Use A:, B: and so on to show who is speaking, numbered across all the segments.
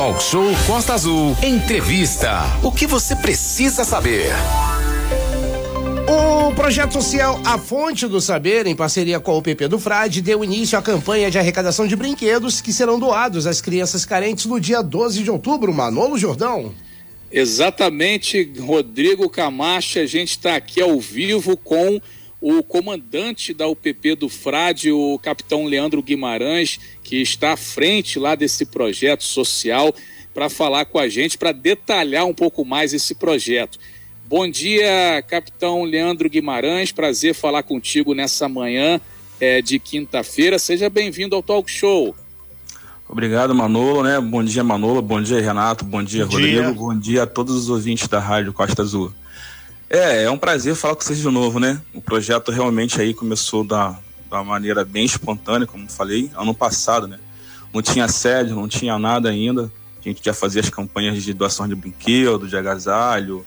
A: Talk Show Costa Azul. Entrevista. O que você precisa saber?
B: O projeto social A Fonte do Saber, em parceria com o PP do Frade, deu início à campanha de arrecadação de brinquedos que serão doados às crianças carentes no dia 12 de outubro. Manolo Jordão.
C: Exatamente, Rodrigo Camacho. A gente está aqui ao vivo com o comandante da UPP do Frade, o capitão Leandro Guimarães, que está à frente lá desse projeto social, para falar com a gente, para detalhar um pouco mais esse projeto. Bom dia, capitão Leandro Guimarães, prazer falar contigo nessa manhã é, de quinta-feira. Seja bem-vindo ao Talk Show.
D: Obrigado, Manolo, né? Bom dia, Manolo. Bom dia, Renato. Bom dia, Bom Rodrigo. Dia. Bom dia a todos os ouvintes da Rádio Costa Azul. É, é um prazer falar com vocês de novo, né? O projeto realmente aí começou da, da maneira bem espontânea, como falei, ano passado, né? Não tinha sede, não tinha nada ainda. A gente já fazia as campanhas de doação de brinquedo, de agasalho,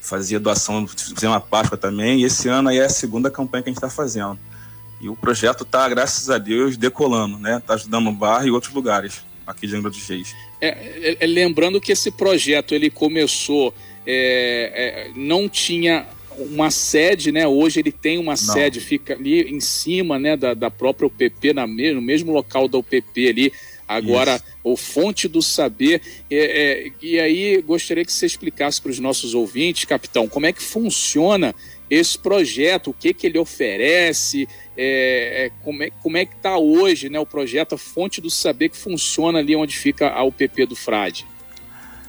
D: fazia doação, fizemos uma Páscoa também, e esse ano aí é a segunda campanha que a gente está fazendo. E o projeto está, graças a Deus, decolando, né? Está ajudando o bairro e outros lugares aqui de Angra dos Reis.
C: É, é, é, lembrando que esse projeto ele começou é, é, não tinha uma sede, né? Hoje ele tem uma não. sede, fica ali em cima, né, da, da própria UPP, na no mesmo local da UPP ali. Agora, Isso. o Fonte do Saber. É, é, e aí, gostaria que você explicasse para os nossos ouvintes, capitão, como é que funciona esse projeto, o que, que ele oferece, é, é como, é, como é que está hoje né, o projeto a Fonte do Saber que funciona ali onde fica a UPP do Frade.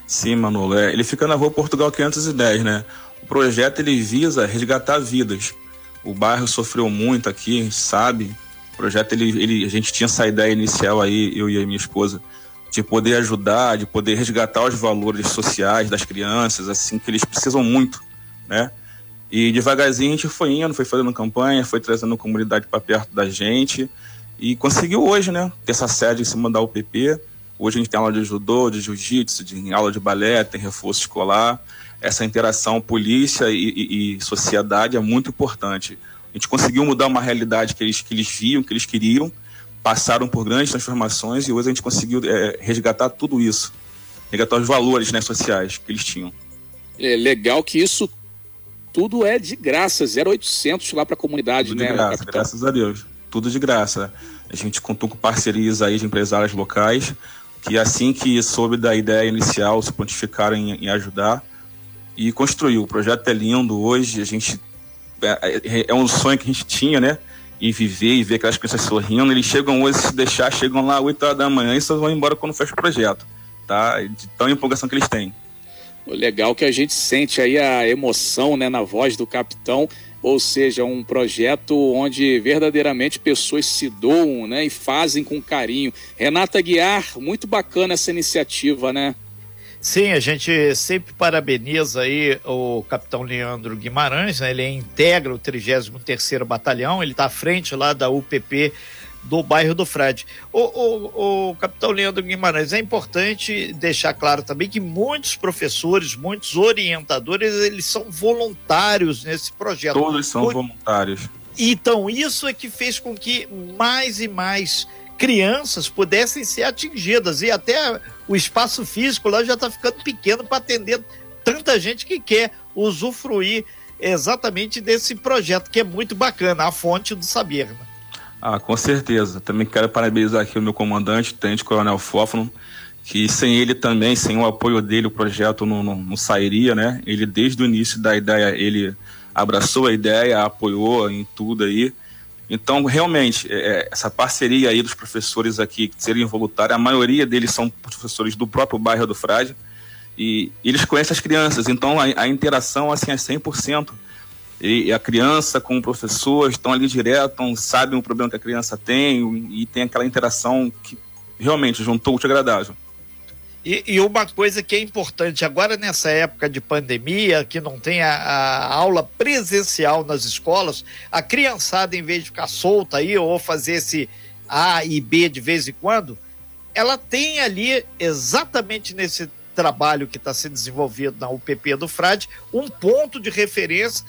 D: Sim, Manolo. É, ele fica na rua Portugal 510, né? O projeto ele visa resgatar vidas. O bairro sofreu muito aqui, sabe? O projeto ele, ele a gente tinha essa ideia inicial aí, eu e a minha esposa, de poder ajudar, de poder resgatar os valores sociais das crianças, assim que eles precisam muito, né? E devagarzinho a gente foi indo, foi fazendo campanha, foi trazendo a comunidade para perto da gente e conseguiu hoje, né? Ter essa sede em cima da UPP Hoje a gente tem aula de judô, de jiu-jitsu, de aula de balé, tem reforço escolar. Essa interação polícia e, e, e, sociedade é muito importante. A gente conseguiu mudar uma realidade que eles, que eles viam, que eles queriam, passaram por grandes transformações e hoje a gente conseguiu é, resgatar tudo isso, resgatar os valores né, sociais que eles tinham.
C: É legal que isso tudo é de graça, 0800 lá para a comunidade,
D: tudo
C: né?
D: De graça, graças a Deus. Tudo de graça. A gente contou com parcerias aí de empresários locais que assim que soube da ideia inicial se pontificaram em, em ajudar e construiu. O projeto é lindo hoje, a gente é, é, é, um sonho que a gente tinha, né? E viver e ver aquelas crianças sorrindo. Eles chegam hoje, se deixar, chegam lá às 8 horas da manhã e só vão embora quando fecha o projeto, tá? De tão empolgação que eles têm.
C: Legal que a gente sente aí a emoção, né, na voz do capitão ou seja, um projeto onde verdadeiramente pessoas se doam né, e fazem com carinho. Renata Guiar, muito bacana essa iniciativa, né?
E: Sim, a gente sempre parabeniza aí o capitão Leandro Guimarães, né? ele integra o 33º Batalhão, ele está à frente lá da UPP do bairro do Frade. O, o, o, capitão Leandro Guimarães, é importante deixar claro também que muitos professores, muitos orientadores, eles são voluntários nesse projeto.
D: Todos são o... voluntários.
E: Então, isso é que fez com que mais e mais crianças pudessem ser atingidas e até o espaço físico lá já está ficando pequeno para atender tanta gente que quer usufruir exatamente desse projeto que é muito bacana, a fonte do saber. Né?
D: Ah, com certeza. Também quero parabenizar aqui o meu comandante, o Tenente Coronel Fófano, que sem ele também, sem o apoio dele, o projeto não, não, não, sairia, né? Ele, desde o início da ideia, ele abraçou a ideia, apoiou em tudo aí. Então, realmente, é, é essa parceria aí dos professores aqui que seriam voluntários, a maioria deles são professores do próprio bairro do Frade, e eles conhecem as crianças, então a, a interação, assim, é 100% e a criança com o professor estão ali direto, sabem o problema que a criança tem e tem aquela interação que realmente juntou o agradável.
E: E, e, uma coisa que é importante agora nessa época de pandemia, que não tem a, a, aula presencial nas escolas, a criançada, em vez de ficar solta aí ou fazer esse A e B de vez em quando, ela tem ali, exatamente nesse trabalho que está sendo desenvolvido na UPP do Frade, um ponto de referência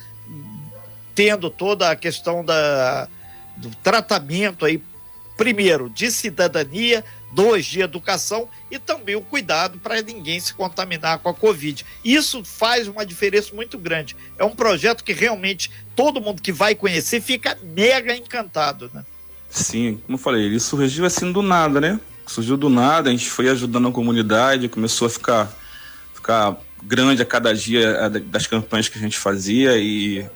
E: tendo toda a questão da, do tratamento aí primeiro, de cidadania, dois, de educação e também o cuidado para ninguém se contaminar com a Covid. Isso faz uma diferença muito grande. É um projeto que realmente todo mundo que vai conhecer fica mega encantado, né?
D: Sim, como eu falei, ele surgiu assim do nada, né? Surgiu do nada, a gente foi ajudando a comunidade, começou a ficar, ficar grande a cada dia das campanhas que a gente fazia e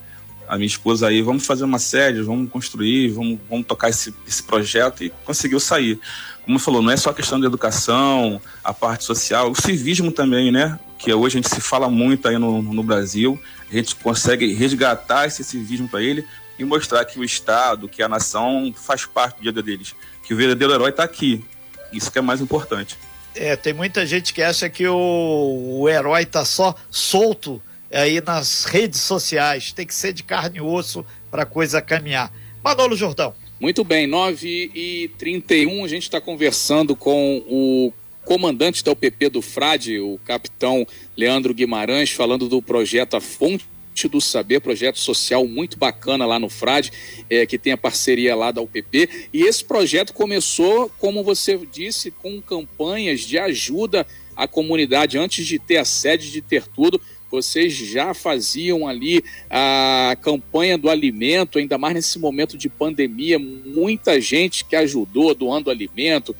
D: a minha esposa aí, vamos fazer uma sede, vamos construir, vamos, vamos tocar esse, esse projeto e conseguiu sair. Como falou, não é só a questão da educação, a parte social, o civismo também, né? Que hoje a gente se fala muito aí no, no Brasil, a gente consegue resgatar esse civismo para ele e mostrar que o Estado, que a nação faz parte do dia deles, que o verdadeiro herói está aqui. Isso que é mais importante.
E: É, tem muita gente que acha que o, o herói está só solto aí nas redes sociais. Tem que ser de carne e osso para a coisa caminhar. Manolo Jordão.
C: Muito bem, 9 e 31 a gente está conversando com o comandante da UPP do Frade, o capitão Leandro Guimarães, falando do projeto A Fonte do Saber, projeto social muito bacana lá no Frade, é, que tem a parceria lá da UPP. E esse projeto começou, como você disse, com campanhas de ajuda à comunidade antes de ter a sede, de ter tudo vocês já faziam ali a campanha do alimento, ainda mais nesse momento de pandemia, muita gente que ajudou doando alimento.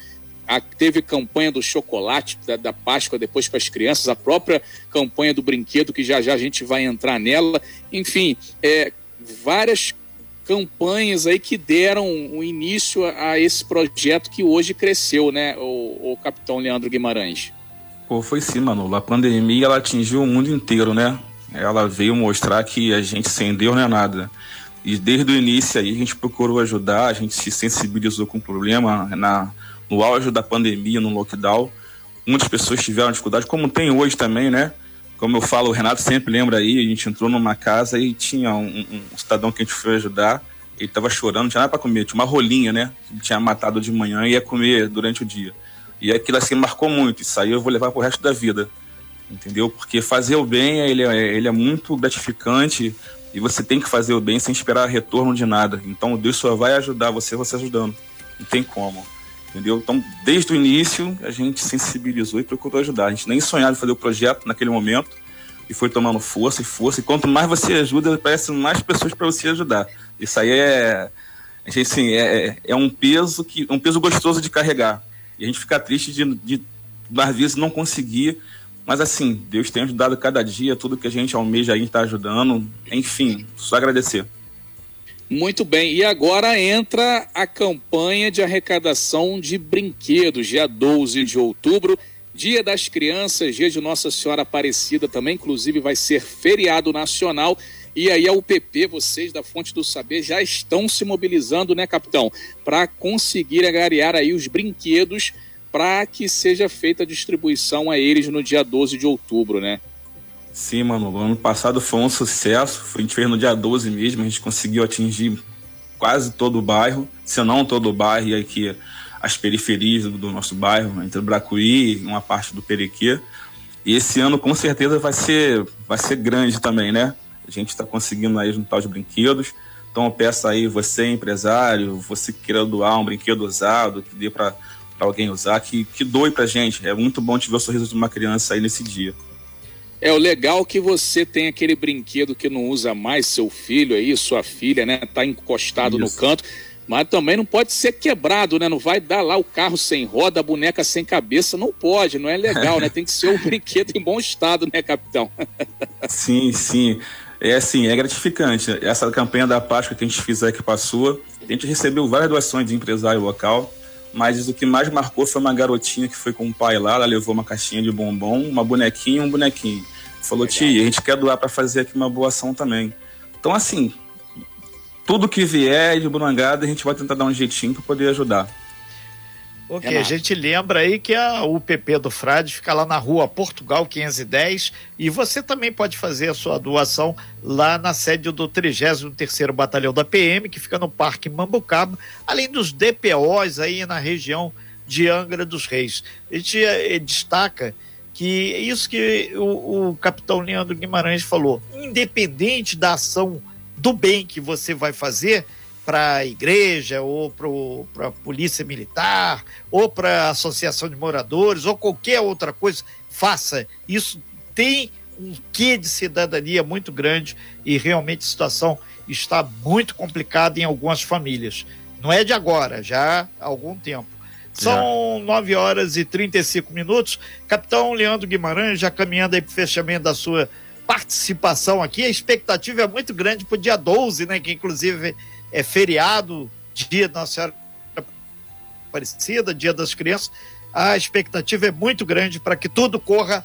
C: A, teve campanha do chocolate da, da, Páscoa depois para as crianças, a própria campanha do brinquedo, que já já a gente vai entrar nela. Enfim, é, várias campanhas aí que deram o início a, a esse projeto que hoje cresceu, né, o, o capitão Leandro Guimarães?
D: Pô, foi sim, mano. A pandemia ela atingiu o mundo inteiro, né? Ela veio mostrar que a gente sem Deus não é nada. E desde o início aí a gente procurou ajudar, a gente se sensibilizou com o problema na, no auge da pandemia, no lockdown. Muitas pessoas tiveram dificuldade, como tem hoje também, né? Como eu falo, o Renato sempre lembra aí, a gente entrou numa casa e tinha um, um cidadão que a gente foi ajudar, ele tava chorando, não tinha nada para comer, tinha uma rolinha, né? Ele tinha matado de manhã e ia comer durante o dia. E aquilo assim marcou muito. Isso aí eu vou levar pro resto da vida. Entendeu? Porque fazer o bem, ele é, ele é muito gratificante e você tem que fazer o bem sem esperar retorno de nada. Então Deus só vai ajudar você, você ajudando. Não tem como. Entendeu? Então, desde o início, a gente sensibilizou e procurou ajudar. A gente nem sonhava em fazer o projeto naquele momento e foi tomando força e força. E quanto mais você ajuda, aparecem mais pessoas para você ajudar. Isso aí é, assim, é, é um peso que um peso gostoso de carregar. E a gente fica triste de, de, às vezes, não conseguir. Mas assim, Deus tem ajudado cada dia, tudo que a gente almeja aí está ajudando. Enfim, só agradecer.
C: Muito bem, e agora entra a campanha de arrecadação de brinquedos, dia 12 de outubro, Dia das Crianças, dia de Nossa Senhora Aparecida também, inclusive vai ser feriado nacional. E aí a UPP, vocês da Fonte do Saber, já estão se mobilizando, né, capitão, para conseguir agariar aí os brinquedos para que seja feita a distribuição a eles no dia 12 de outubro, né?
D: Sim, mano. O ano passado foi um sucesso. A gente fez no dia 12 mesmo, a gente conseguiu atingir quase todo o bairro, se não todo o bairro, e aqui as periferias do nosso bairro, entre Bracuí e uma parte do Perequê. E esse ano com certeza vai ser, vai ser grande também, né? A gente está conseguindo aí juntar os brinquedos. Então eu peço aí, você empresário, você que queira doar um brinquedo usado, que dê para alguém usar, que, que doe pra gente. É muito bom te ver o sorriso de uma criança aí nesse dia.
C: É o legal que você tem aquele brinquedo que não usa mais, seu filho aí, sua filha, né? Tá encostado Isso. no canto. Mas também não pode ser quebrado, né? Não vai dar lá o carro sem roda, a boneca sem cabeça. Não pode, não é legal, né? Tem que ser um brinquedo em bom estado, né, capitão?
D: sim, sim. É assim, é gratificante. Essa campanha da Páscoa que a gente fez aqui para a sua, a gente recebeu várias doações de empresário local, mas o que mais marcou foi uma garotinha que foi com o pai lá, ela levou uma caixinha de bombom, uma bonequinha e um bonequinho. Falou, tia, a gente quer doar para fazer aqui uma boa ação também. Então, assim, tudo que vier de Burangada, a gente vai tentar dar um jeitinho para poder ajudar.
E: Ok, Renato. a gente lembra aí que a UPP do Frade fica lá na rua Portugal 510 e você também pode fazer a sua doação lá na sede do 33º Batalhão da PM, que fica no Parque Mambucaba, além dos DPOs aí na região de Angra dos Reis. A gente eh, destaca que é isso que o, o capitão Leandro Guimarães falou, independente da ação do bem que você vai fazer, para a igreja, ou para a polícia militar, ou para a associação de moradores, ou qualquer outra coisa, faça. Isso tem um quê de cidadania muito grande e realmente a situação está muito complicada em algumas famílias. Não é de agora, já há algum tempo. São já. 9 horas e 35 minutos. Capitão Leandro Guimarães, já caminhando aí para o fechamento da sua participação aqui. A expectativa é muito grande para o dia 12, né? Que inclusive é feriado, dia da Nossa Senhora Aparecida, dia das crianças. A expectativa é muito grande para que tudo corra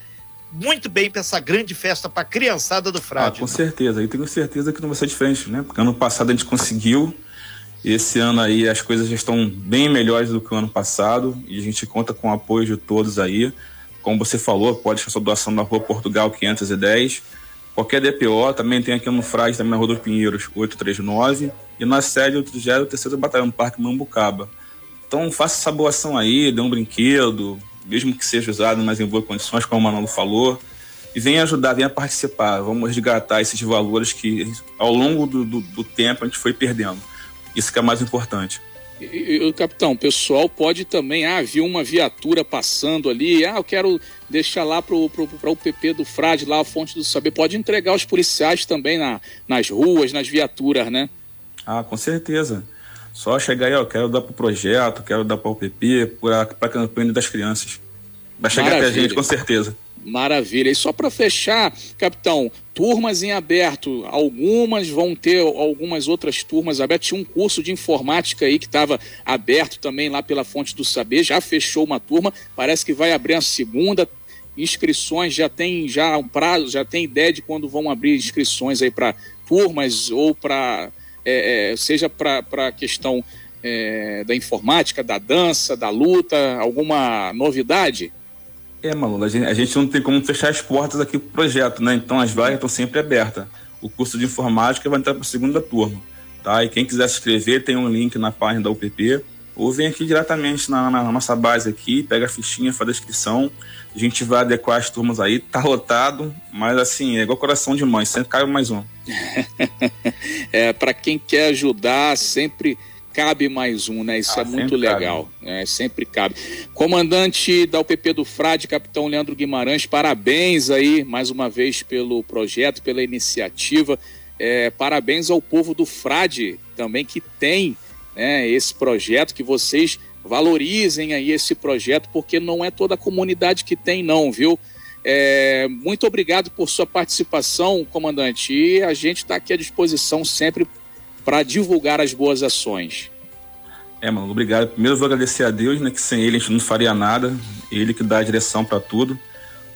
E: muito bem para essa grande festa para a criançada do Frade.
D: Ah, com certeza, e tenho certeza que não vai ser diferente, né? Porque ano passado a gente conseguiu, esse ano aí as coisas já estão bem melhores do que o ano passado e a gente conta com o apoio de todos aí. Como você falou, pode deixar sua doação na rua Portugal 510. Qualquer DPO também tem aqui no Frade, também na Rua dos Pinheiros 839 e na sede do 33 Batalhão Parque Mambucaba. Então faça essa boa ação aí, dê um brinquedo, mesmo que seja usado, mas em boas condições, como o Manolo falou, e venha ajudar, venha participar. Vamos resgatar esses valores que ao longo do, do, do tempo a gente foi perdendo. Isso que é mais importante.
C: E, e, capitão, o pessoal pode também, ah, viu uma viatura passando ali, ah, eu quero deixar lá para o PP do Frade, lá a fonte do saber, pode entregar os policiais também na, nas ruas, nas viaturas, né?
D: Ah, com certeza. Só chegar aí, ó, quero dar para o projeto, quero dar para o PP, para a campanha das crianças. Vai chegar Maravilha. até a gente, com certeza.
C: Maravilha. E só para fechar, capitão, turmas em aberto, algumas vão ter algumas outras turmas abertas. Tinha um curso de informática aí que estava aberto também lá pela Fonte do Saber, já fechou uma turma, parece que vai abrir a segunda. Inscrições já tem já um prazo, já tem ideia de quando vão abrir inscrições aí para turmas ou para é, é, seja para a questão é, da informática, da dança, da luta, alguma novidade?
D: É, Malu, a gente, a gente não tem como fechar as portas aqui para o projeto, né? Então as vagas estão sempre abertas. O curso de informática vai entrar para a segunda turma, tá? E quem quiser se inscrever, tem um link na página da UPP, ou vem aqui diretamente na, na nossa base aqui, pega a fichinha, faz a inscrição. A gente vai adequar as turmas aí, tá lotado, mas assim, é igual coração de mãe, sempre cai mais um.
C: é, para quem quer ajudar, sempre cabe mais um, né? Isso ah, é muito legal. Né? Sempre cabe. Comandante da UPP do Frade, capitão Leandro Guimarães, parabéns aí mais uma vez pelo projeto, pela iniciativa. É, parabéns ao povo do Frade também que tem né, esse projeto, que vocês valorizem aí esse projeto, porque não é toda a comunidade que tem, não, viu? É, muito obrigado por sua participação, comandante. E a gente está aqui à disposição sempre para divulgar as boas ações.
D: É, mano, obrigado. Primeiro eu vou agradecer a Deus, né, que sem ele a gente não faria nada. Ele que dá a direção para tudo.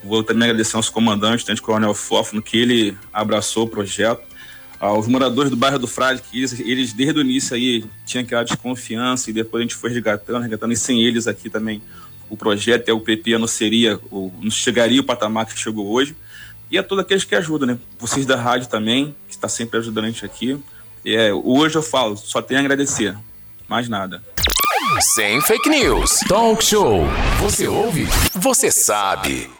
D: Vou também agradecer aos comandantes, tanto Coronel Fófano, que ele abraçou o projeto. Aos moradores do bairro do Frade, que eles, eles desde o início aí tinham aquela desconfiança e depois a gente foi resgatando, resgatando, e sem eles aqui também o projeto e o PP não seria, ou não chegaria o patamar que chegou hoje. E a todos aqueles que ajudam, né? Vocês da rádio também, que está sempre ajudando a gente aqui. É, hoje eu falo, só tenho a agradecer. Mais nada.
A: Sem fake news. Talk show. Você ouve? Você sabe.